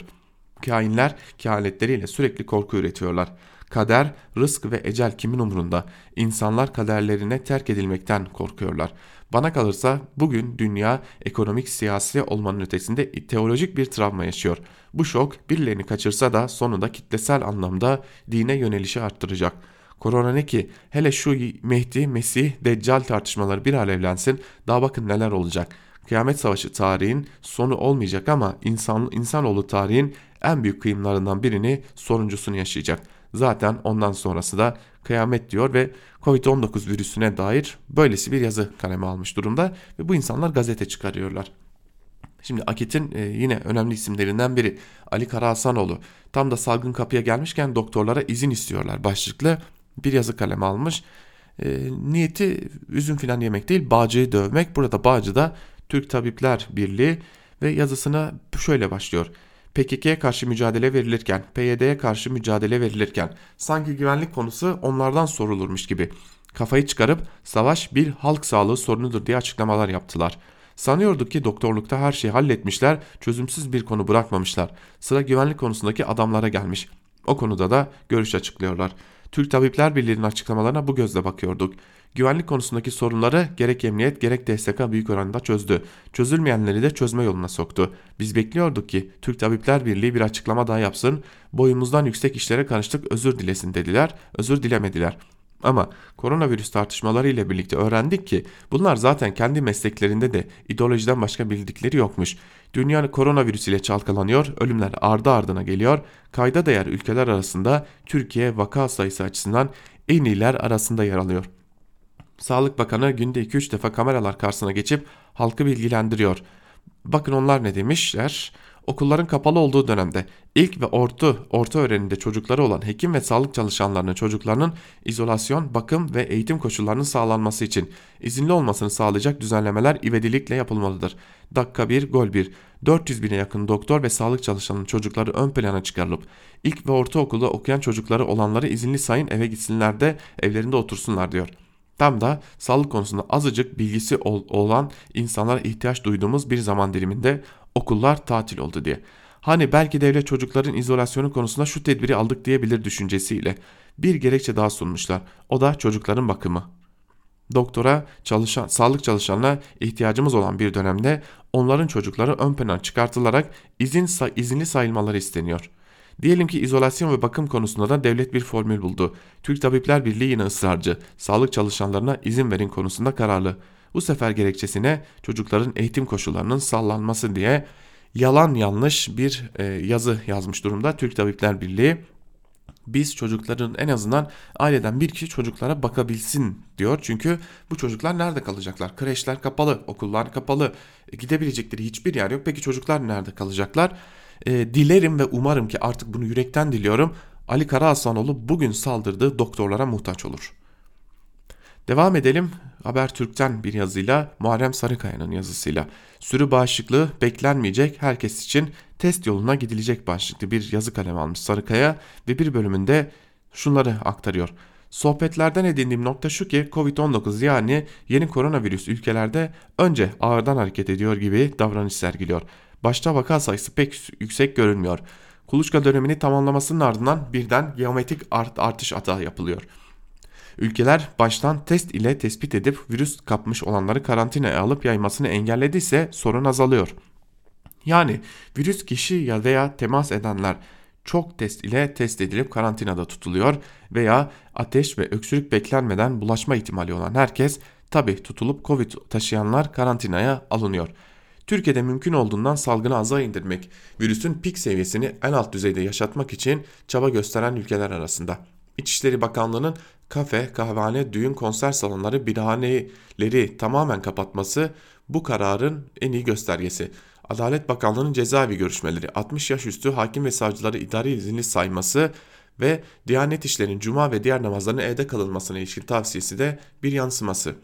Kainler kehaletleriyle sürekli korku üretiyorlar. Kader, rızk ve ecel kimin umurunda? İnsanlar kaderlerine terk edilmekten korkuyorlar. Bana kalırsa bugün dünya ekonomik siyasi olmanın ötesinde teolojik bir travma yaşıyor. Bu şok birilerini kaçırsa da sonunda kitlesel anlamda dine yönelişi arttıracak. Korona ne ki hele şu Mehdi, Mesih, Deccal tartışmaları bir alevlensin daha bakın neler olacak. Kıyamet Savaşı tarihin sonu olmayacak ama insan, insanoğlu tarihin en büyük kıyımlarından birini soruncusunu yaşayacak. Zaten ondan sonrası da kıyamet diyor ve Covid-19 virüsüne dair böylesi bir yazı kaleme almış durumda ve bu insanlar gazete çıkarıyorlar. Şimdi Akit'in e, yine önemli isimlerinden biri Ali Karahasanoğlu tam da salgın kapıya gelmişken doktorlara izin istiyorlar başlıklı bir yazı kaleme almış. E, niyeti üzüm filan yemek değil Bağcı'yı dövmek. Burada Bağcı da Türk Tabipler Birliği ve yazısına şöyle başlıyor. PKK'ye karşı mücadele verilirken, PYD'ye karşı mücadele verilirken sanki güvenlik konusu onlardan sorulurmuş gibi kafayı çıkarıp savaş bir halk sağlığı sorunudur diye açıklamalar yaptılar. Sanıyorduk ki doktorlukta her şeyi halletmişler, çözümsüz bir konu bırakmamışlar. Sıra güvenlik konusundaki adamlara gelmiş. O konuda da görüş açıklıyorlar. Türk Tabipler Birliği'nin açıklamalarına bu gözle bakıyorduk. Güvenlik konusundaki sorunları gerek emniyet gerek DSK büyük oranda çözdü. Çözülmeyenleri de çözme yoluna soktu. Biz bekliyorduk ki Türk Tabipler Birliği bir açıklama daha yapsın, boyumuzdan yüksek işlere karıştık özür dilesin dediler, özür dilemediler. Ama koronavirüs tartışmaları ile birlikte öğrendik ki bunlar zaten kendi mesleklerinde de ideolojiden başka bildikleri yokmuş. Dünya koronavirüs ile çalkalanıyor, ölümler ardı ardına geliyor. Kayda değer ülkeler arasında Türkiye vaka sayısı açısından en iyiler arasında yer alıyor. Sağlık Bakanı günde 2-3 defa kameralar karşısına geçip halkı bilgilendiriyor. Bakın onlar ne demişler? Okulların kapalı olduğu dönemde ilk ve orta, orta öğrenimde çocukları olan hekim ve sağlık çalışanlarının çocuklarının izolasyon, bakım ve eğitim koşullarının sağlanması için izinli olmasını sağlayacak düzenlemeler ivedilikle yapılmalıdır. Dakika 1, gol 1. 400 bine yakın doktor ve sağlık çalışanının çocukları ön plana çıkarılıp ilk ve ortaokulda okuyan çocukları olanları izinli sayın eve gitsinler de evlerinde otursunlar diyor. Tam da sağlık konusunda azıcık bilgisi ol, olan insanlara ihtiyaç duyduğumuz bir zaman diliminde okullar tatil oldu diye. Hani belki devlet çocukların izolasyonu konusunda şu tedbiri aldık diyebilir düşüncesiyle bir gerekçe daha sunmuşlar. O da çocukların bakımı. Doktora, çalışan, sağlık çalışanına ihtiyacımız olan bir dönemde onların çocukları ön plana çıkartılarak izin izinli sayılmaları isteniyor.'' Diyelim ki izolasyon ve bakım konusunda da devlet bir formül buldu. Türk Tabipler Birliği yine ısrarcı. Sağlık çalışanlarına izin verin konusunda kararlı. Bu sefer gerekçesine çocukların eğitim koşullarının sallanması diye yalan yanlış bir e, yazı yazmış durumda Türk Tabipler Birliği. Biz çocukların en azından aileden bir kişi çocuklara bakabilsin diyor. Çünkü bu çocuklar nerede kalacaklar? Kreşler kapalı, okullar kapalı, e, gidebilecekleri hiçbir yer yok. Peki çocuklar nerede kalacaklar? E, dilerim ve umarım ki artık bunu yürekten diliyorum. Ali Karahaslanoğlu bugün saldırdığı doktorlara muhtaç olur. Devam edelim Habertürk'ten bir yazıyla Muharrem Sarıkaya'nın yazısıyla. Sürü bağışıklığı beklenmeyecek herkes için test yoluna gidilecek başlıklı bir yazı kalemi almış Sarıkaya ve bir bölümünde şunları aktarıyor. Sohbetlerden edindiğim nokta şu ki Covid-19 yani yeni koronavirüs ülkelerde önce ağırdan hareket ediyor gibi davranış sergiliyor. Başta vaka sayısı pek yüksek görünmüyor. Kuluçka dönemini tamamlamasının ardından birden geometrik art artış atağı yapılıyor. Ülkeler baştan test ile tespit edip virüs kapmış olanları karantinaya alıp yaymasını engellediyse sorun azalıyor. Yani virüs kişi ya veya temas edenler çok test ile test edilip karantinada tutuluyor veya ateş ve öksürük beklenmeden bulaşma ihtimali olan herkes tabi tutulup Covid taşıyanlar karantinaya alınıyor. Türkiye'de mümkün olduğundan salgını aza indirmek, virüsün pik seviyesini en alt düzeyde yaşatmak için çaba gösteren ülkeler arasında. İçişleri Bakanlığı'nın kafe, kahvehane, düğün, konser salonları, birhaneleri tamamen kapatması bu kararın en iyi göstergesi. Adalet Bakanlığı'nın cezaevi görüşmeleri, 60 yaş üstü hakim ve savcıları idari izinli sayması ve Diyanet İşleri'nin cuma ve diğer namazlarının evde kalınmasına ilişkin tavsiyesi de bir yansıması.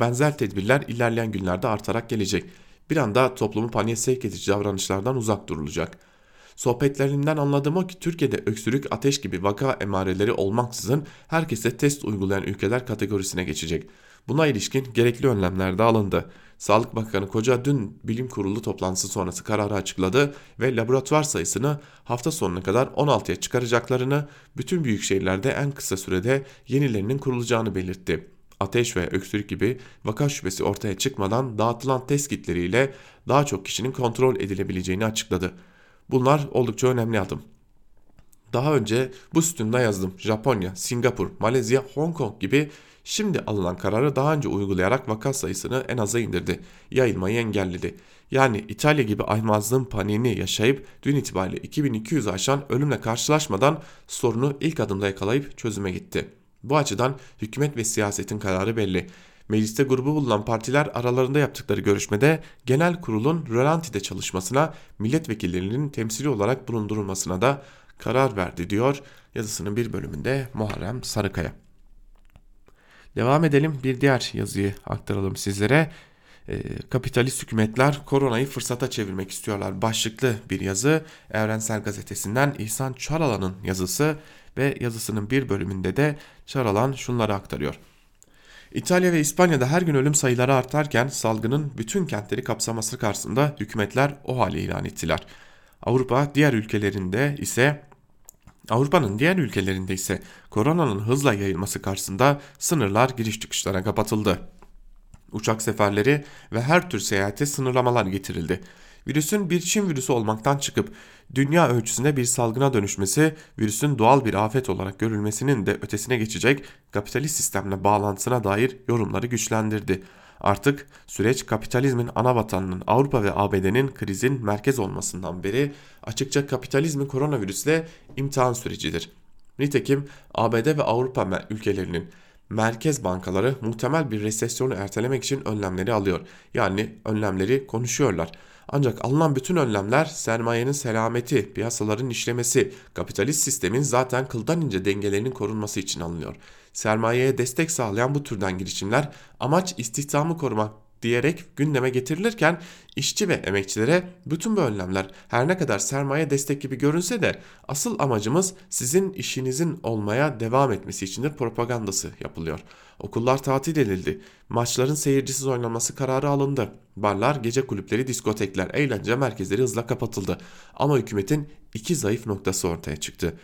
Benzer tedbirler ilerleyen günlerde artarak gelecek. Bir anda toplumu paniğe sevk edici davranışlardan uzak durulacak. Sohbetlerinden anladığım o ki Türkiye'de öksürük, ateş gibi vaka emareleri olmaksızın herkese test uygulayan ülkeler kategorisine geçecek. Buna ilişkin gerekli önlemler de alındı. Sağlık Bakanı Koca dün bilim kurulu toplantısı sonrası kararı açıkladı ve laboratuvar sayısını hafta sonuna kadar 16'ya çıkaracaklarını, bütün büyük şehirlerde en kısa sürede yenilerinin kurulacağını belirtti. Ateş ve öksürük gibi vaka şüphesi ortaya çıkmadan dağıtılan test kitleriyle daha çok kişinin kontrol edilebileceğini açıkladı. Bunlar oldukça önemli adım. Daha önce bu sütunda yazdım. Japonya, Singapur, Malezya, Hong Kong gibi Şimdi alınan kararı daha önce uygulayarak vaka sayısını en aza indirdi. Yayılmayı engelledi. Yani İtalya gibi aymazlığın paniğini yaşayıp dün itibariyle 2200 aşan ölümle karşılaşmadan sorunu ilk adımda yakalayıp çözüme gitti. Bu açıdan hükümet ve siyasetin kararı belli. Mecliste grubu bulunan partiler aralarında yaptıkları görüşmede genel kurulun rölantide çalışmasına milletvekillerinin temsili olarak bulundurulmasına da karar verdi diyor yazısının bir bölümünde Muharrem Sarıkaya. Devam edelim bir diğer yazıyı aktaralım sizlere. E, kapitalist hükümetler koronayı fırsata çevirmek istiyorlar. Başlıklı bir yazı Evrensel Gazetesi'nden İhsan Çaralan'ın yazısı ve yazısının bir bölümünde de Çaralan şunları aktarıyor. İtalya ve İspanya'da her gün ölüm sayıları artarken salgının bütün kentleri kapsaması karşısında hükümetler o hali ilan ettiler. Avrupa diğer ülkelerinde ise Avrupa'nın diğer ülkelerinde ise koronanın hızla yayılması karşısında sınırlar giriş çıkışlara kapatıldı. Uçak seferleri ve her tür seyahate sınırlamalar getirildi. Virüsün bir Çin virüsü olmaktan çıkıp dünya ölçüsünde bir salgına dönüşmesi, virüsün doğal bir afet olarak görülmesinin de ötesine geçecek kapitalist sistemle bağlantısına dair yorumları güçlendirdi. Artık süreç kapitalizmin ana vatanının Avrupa ve ABD'nin krizin merkez olmasından beri açıkça kapitalizmin koronavirüsle imtihan sürecidir. Nitekim ABD ve Avrupa ülkelerinin merkez bankaları muhtemel bir resesyonu ertelemek için önlemleri alıyor. Yani önlemleri konuşuyorlar. Ancak alınan bütün önlemler sermayenin selameti, piyasaların işlemesi, kapitalist sistemin zaten kıldan ince dengelerinin korunması için alınıyor. Sermayeye destek sağlayan bu türden girişimler amaç istihdamı korumak diyerek gündeme getirilirken işçi ve emekçilere bütün bu önlemler her ne kadar sermaye destek gibi görünse de asıl amacımız sizin işinizin olmaya devam etmesi içindir propagandası yapılıyor. Okullar tatil edildi. Maçların seyircisiz oynanması kararı alındı. Barlar, gece kulüpleri, diskotekler, eğlence merkezleri hızla kapatıldı. Ama hükümetin iki zayıf noktası ortaya çıktı.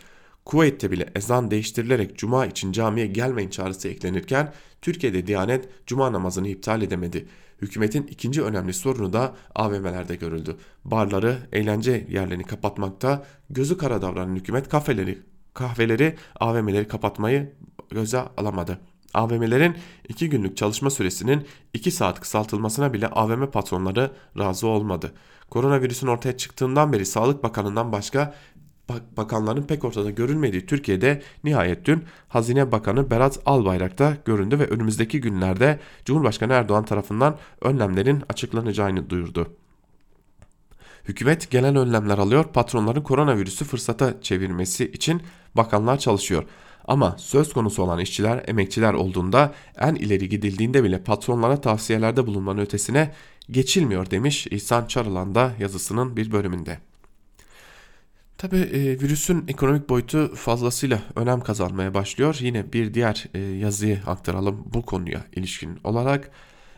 Kuveyt'te bile ezan değiştirilerek cuma için camiye gelmeyin çağrısı eklenirken Türkiye'de Diyanet cuma namazını iptal edemedi. Hükümetin ikinci önemli sorunu da AVM'lerde görüldü. Barları, eğlence yerlerini kapatmakta, gözü kara davranan hükümet kafeleri, kahveleri, AVM'leri kapatmayı göze alamadı. AVM'lerin 2 günlük çalışma süresinin 2 saat kısaltılmasına bile AVM patronları razı olmadı. Koronavirüsün ortaya çıktığından beri Sağlık Bakanı'ndan başka bakanların pek ortada görülmediği Türkiye'de nihayet dün Hazine Bakanı Berat Albayrak da göründü ve önümüzdeki günlerde Cumhurbaşkanı Erdoğan tarafından önlemlerin açıklanacağını duyurdu. Hükümet genel önlemler alıyor, patronların koronavirüsü fırsata çevirmesi için bakanlar çalışıyor. Ama söz konusu olan işçiler, emekçiler olduğunda en ileri gidildiğinde bile patronlara tavsiyelerde bulunmanın ötesine geçilmiyor demiş İhsan Çarılan da yazısının bir bölümünde. Tabi e, virüsün ekonomik boyutu fazlasıyla önem kazanmaya başlıyor. Yine bir diğer e, yazıyı aktaralım bu konuya ilişkin olarak.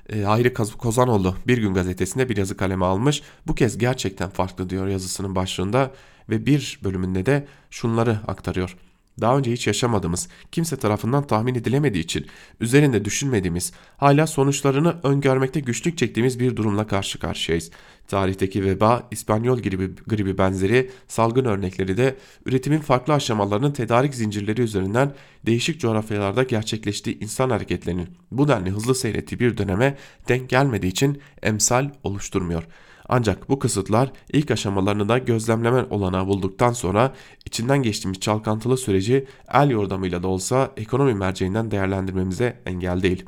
E, Hayri Kozanoğlu Bir Gün gazetesinde bir yazı kaleme almış. Bu kez gerçekten farklı diyor yazısının başlığında ve bir bölümünde de şunları aktarıyor daha önce hiç yaşamadığımız, kimse tarafından tahmin edilemediği için üzerinde düşünmediğimiz, hala sonuçlarını öngörmekte güçlük çektiğimiz bir durumla karşı karşıyayız. Tarihteki veba, İspanyol gribi, gribi benzeri salgın örnekleri de üretimin farklı aşamalarının tedarik zincirleri üzerinden değişik coğrafyalarda gerçekleştiği insan hareketlerinin bu denli hızlı seyrettiği bir döneme denk gelmediği için emsal oluşturmuyor.'' Ancak bu kısıtlar ilk aşamalarını da gözlemleme olanağı bulduktan sonra içinden geçtiğimiz çalkantılı süreci el yordamıyla da olsa ekonomi merceğinden değerlendirmemize engel değil.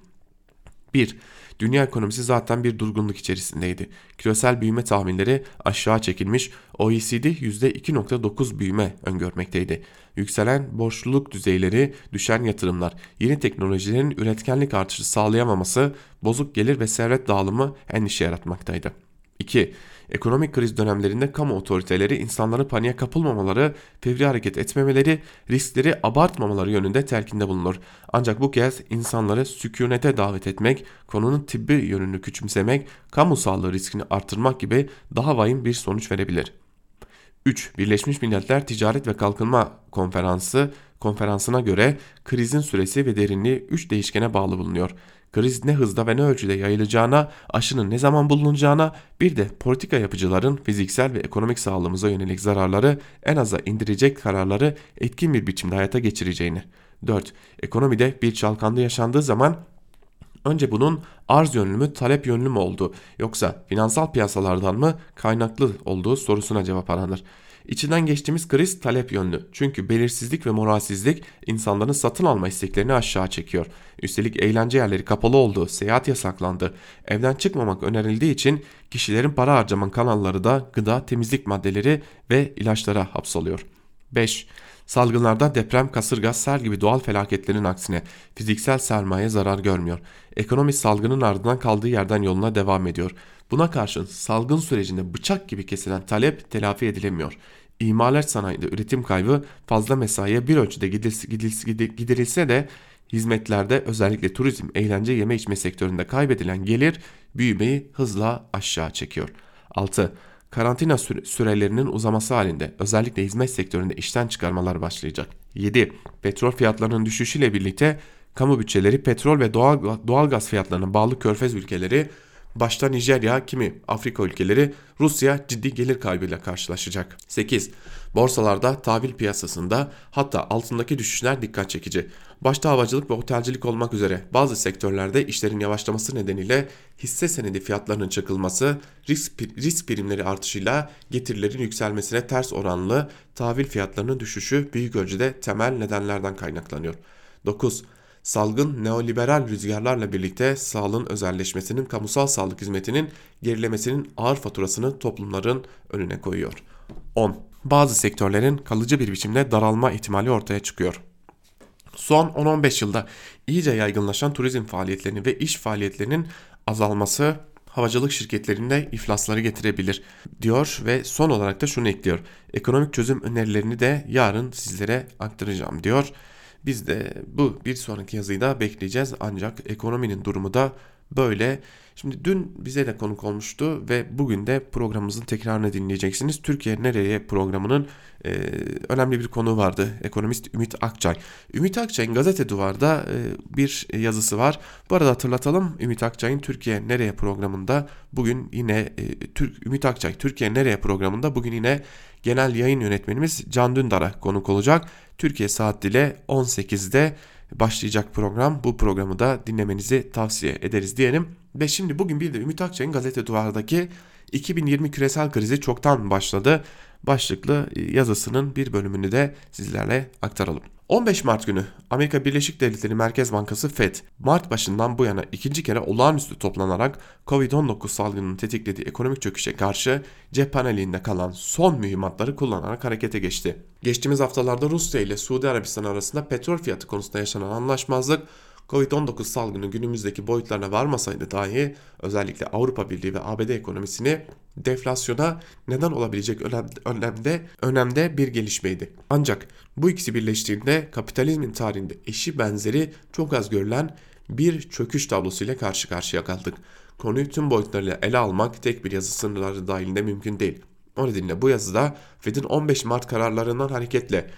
1. Dünya ekonomisi zaten bir durgunluk içerisindeydi. Küresel büyüme tahminleri aşağı çekilmiş, OECD %2.9 büyüme öngörmekteydi. Yükselen borçluluk düzeyleri, düşen yatırımlar, yeni teknolojilerin üretkenlik artışı sağlayamaması, bozuk gelir ve servet dağılımı endişe yaratmaktaydı. 2. Ekonomik kriz dönemlerinde kamu otoriteleri insanların paniğe kapılmamaları, fevri hareket etmemeleri, riskleri abartmamaları yönünde telkinde bulunur. Ancak bu kez insanları sükunete davet etmek, konunun tıbbi yönünü küçümsemek, kamu sağlığı riskini artırmak gibi daha vahim bir sonuç verebilir. 3. Birleşmiş Milletler Ticaret ve Kalkınma Konferansı konferansına göre krizin süresi ve derinliği 3 değişkene bağlı bulunuyor kriz ne hızda ve ne ölçüde yayılacağına, aşının ne zaman bulunacağına, bir de politika yapıcıların fiziksel ve ekonomik sağlığımıza yönelik zararları en aza indirecek kararları etkin bir biçimde hayata geçireceğini. 4. Ekonomide bir çalkandı yaşandığı zaman Önce bunun arz yönlü mü talep yönlü mü olduğu yoksa finansal piyasalardan mı kaynaklı olduğu sorusuna cevap aranır. İçinden geçtiğimiz kriz talep yönlü. Çünkü belirsizlik ve moralsizlik insanların satın alma isteklerini aşağı çekiyor. Üstelik eğlence yerleri kapalı oldu, seyahat yasaklandı. Evden çıkmamak önerildiği için kişilerin para harcama kanalları da gıda, temizlik maddeleri ve ilaçlara hapsoluyor. 5. Salgınlarda deprem, kasırga, sel gibi doğal felaketlerin aksine fiziksel sermaye zarar görmüyor. Ekonomi salgının ardından kaldığı yerden yoluna devam ediyor. Buna karşın salgın sürecinde bıçak gibi kesilen talep telafi edilemiyor. İmalat sanayide üretim kaybı fazla mesaiye bir ölçüde giderilse de hizmetlerde özellikle turizm, eğlence, yeme içme sektöründe kaybedilen gelir büyümeyi hızla aşağı çekiyor. 6. Karantina sürelerinin uzaması halinde özellikle hizmet sektöründe işten çıkarmalar başlayacak. 7. Petrol fiyatlarının düşüşüyle birlikte kamu bütçeleri petrol ve doğal, doğal gaz fiyatlarına bağlı körfez ülkeleri Başta Nijerya, kimi Afrika ülkeleri Rusya ciddi gelir kaybıyla karşılaşacak. 8. Borsalarda tahvil piyasasında hatta altındaki düşüşler dikkat çekici. Başta havacılık ve otelcilik olmak üzere bazı sektörlerde işlerin yavaşlaması nedeniyle hisse senedi fiyatlarının çakılması, risk, risk primleri artışıyla getirilerin yükselmesine ters oranlı tahvil fiyatlarının düşüşü büyük ölçüde temel nedenlerden kaynaklanıyor. 9 salgın neoliberal rüzgarlarla birlikte sağlığın özelleşmesinin kamusal sağlık hizmetinin gerilemesinin ağır faturasını toplumların önüne koyuyor. 10. Bazı sektörlerin kalıcı bir biçimde daralma ihtimali ortaya çıkıyor. Son 10-15 yılda iyice yaygınlaşan turizm faaliyetlerinin ve iş faaliyetlerinin azalması havacılık şirketlerinde iflasları getirebilir diyor ve son olarak da şunu ekliyor. Ekonomik çözüm önerilerini de yarın sizlere aktaracağım diyor. Biz de bu bir sonraki yazıyı da bekleyeceğiz ancak ekonominin durumu da böyle. Şimdi dün bize de konuk olmuştu ve bugün de programımızın tekrarını dinleyeceksiniz. Türkiye Nereye programının e, önemli bir konu vardı. Ekonomist Ümit Akçay. Ümit Akçay'ın gazete duvarda e, bir yazısı var. Bu arada hatırlatalım Ümit Akçay'ın Türkiye Nereye programında bugün yine e, Türk Ümit Akçay Türkiye Nereye programında bugün yine genel yayın yönetmenimiz Can Dündar'a konuk olacak. Türkiye saat dile 18'de başlayacak program. Bu programı da dinlemenizi tavsiye ederiz diyelim. Ve şimdi bugün bir de Ümit Akçay'ın gazete duvardaki 2020 küresel krizi çoktan başladı. Başlıklı yazısının bir bölümünü de sizlerle aktaralım. 15 Mart günü Amerika Birleşik Devletleri Merkez Bankası Fed, Mart başından bu yana ikinci kere olağanüstü toplanarak Covid-19 salgınının tetiklediği ekonomik çöküşe karşı cephaneliğinde kalan son mühimmatları kullanarak harekete geçti. Geçtiğimiz haftalarda Rusya ile Suudi Arabistan arasında petrol fiyatı konusunda yaşanan anlaşmazlık Covid-19 salgını günümüzdeki boyutlarına varmasaydı dahi özellikle Avrupa Birliği ve ABD ekonomisini deflasyona neden olabilecek önemde, önemde bir gelişmeydi. Ancak bu ikisi birleştiğinde kapitalizmin tarihinde eşi benzeri çok az görülen bir çöküş tablosuyla karşı karşıya kaldık. Konuyu tüm boyutlarıyla ele almak tek bir yazı sınırları dahilinde mümkün değil. O nedenle bu yazıda Fed'in 15 Mart kararlarından hareketle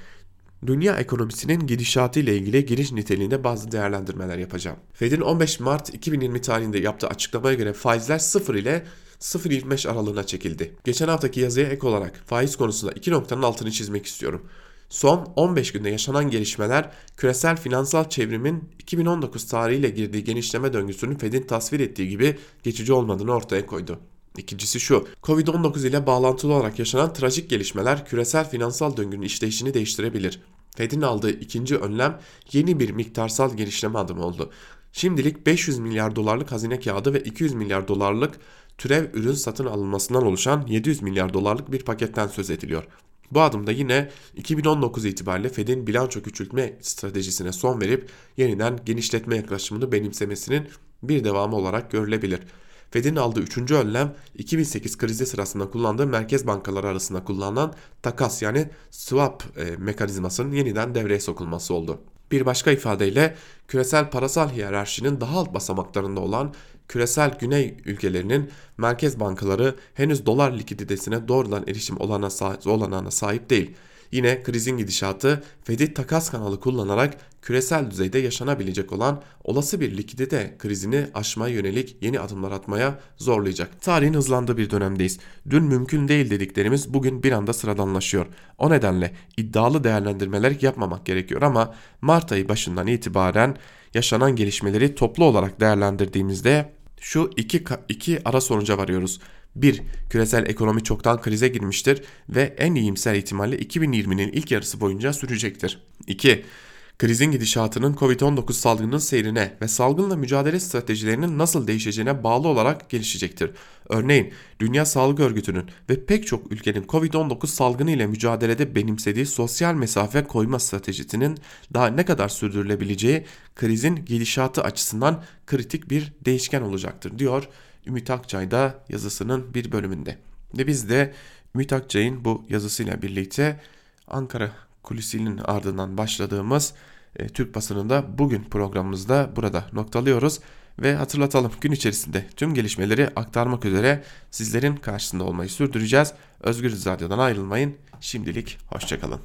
dünya ekonomisinin gidişatı ile ilgili giriş niteliğinde bazı değerlendirmeler yapacağım. Fed'in 15 Mart 2020 tarihinde yaptığı açıklamaya göre faizler 0 ile 0.25 aralığına çekildi. Geçen haftaki yazıya ek olarak faiz konusunda iki noktanın altını çizmek istiyorum. Son 15 günde yaşanan gelişmeler küresel finansal çevrimin 2019 tarihiyle girdiği genişleme döngüsünün Fed'in tasvir ettiği gibi geçici olmadığını ortaya koydu. İkincisi şu, Covid-19 ile bağlantılı olarak yaşanan trajik gelişmeler küresel finansal döngünün işleyişini değiştirebilir. Fed'in aldığı ikinci önlem yeni bir miktarsal genişleme adımı oldu. Şimdilik 500 milyar dolarlık hazine kağıdı ve 200 milyar dolarlık türev ürün satın alınmasından oluşan 700 milyar dolarlık bir paketten söz ediliyor. Bu adımda yine 2019 itibariyle Fed'in bilanço küçültme stratejisine son verip yeniden genişletme yaklaşımını benimsemesinin bir devamı olarak görülebilir. Fed'in aldığı üçüncü önlem 2008 krizi sırasında kullandığı merkez bankaları arasında kullanılan takas yani swap e, mekanizmasının yeniden devreye sokulması oldu. Bir başka ifadeyle küresel parasal hiyerarşinin daha alt basamaklarında olan küresel güney ülkelerinin merkez bankaları henüz dolar likiditesine doğrudan erişim olanağına sahip değil. Yine krizin gidişatı Fed'i takas kanalı kullanarak küresel düzeyde yaşanabilecek olan olası bir likidite krizini aşmaya yönelik yeni adımlar atmaya zorlayacak. Tarihin hızlandığı bir dönemdeyiz. Dün mümkün değil dediklerimiz bugün bir anda sıradanlaşıyor. O nedenle iddialı değerlendirmeler yapmamak gerekiyor ama Mart ayı başından itibaren yaşanan gelişmeleri toplu olarak değerlendirdiğimizde şu iki, iki ara sonuca varıyoruz. 1. Küresel ekonomi çoktan krize girmiştir ve en iyimser ihtimalle 2020'nin ilk yarısı boyunca sürecektir. 2. Krizin gidişatının Covid-19 salgının seyrine ve salgınla mücadele stratejilerinin nasıl değişeceğine bağlı olarak gelişecektir. Örneğin Dünya Sağlık Örgütü'nün ve pek çok ülkenin Covid-19 salgını ile mücadelede benimsediği sosyal mesafe koyma stratejisinin daha ne kadar sürdürülebileceği krizin gidişatı açısından kritik bir değişken olacaktır diyor Ümit Akçay da yazısının bir bölümünde. Ve biz de Ümit Akçay'ın bu yazısıyla birlikte Ankara kulisinin ardından başladığımız e, Türk basınında bugün programımızda burada noktalıyoruz. Ve hatırlatalım gün içerisinde tüm gelişmeleri aktarmak üzere sizlerin karşısında olmayı sürdüreceğiz. Özgür Radyo'dan ayrılmayın. Şimdilik hoşçakalın.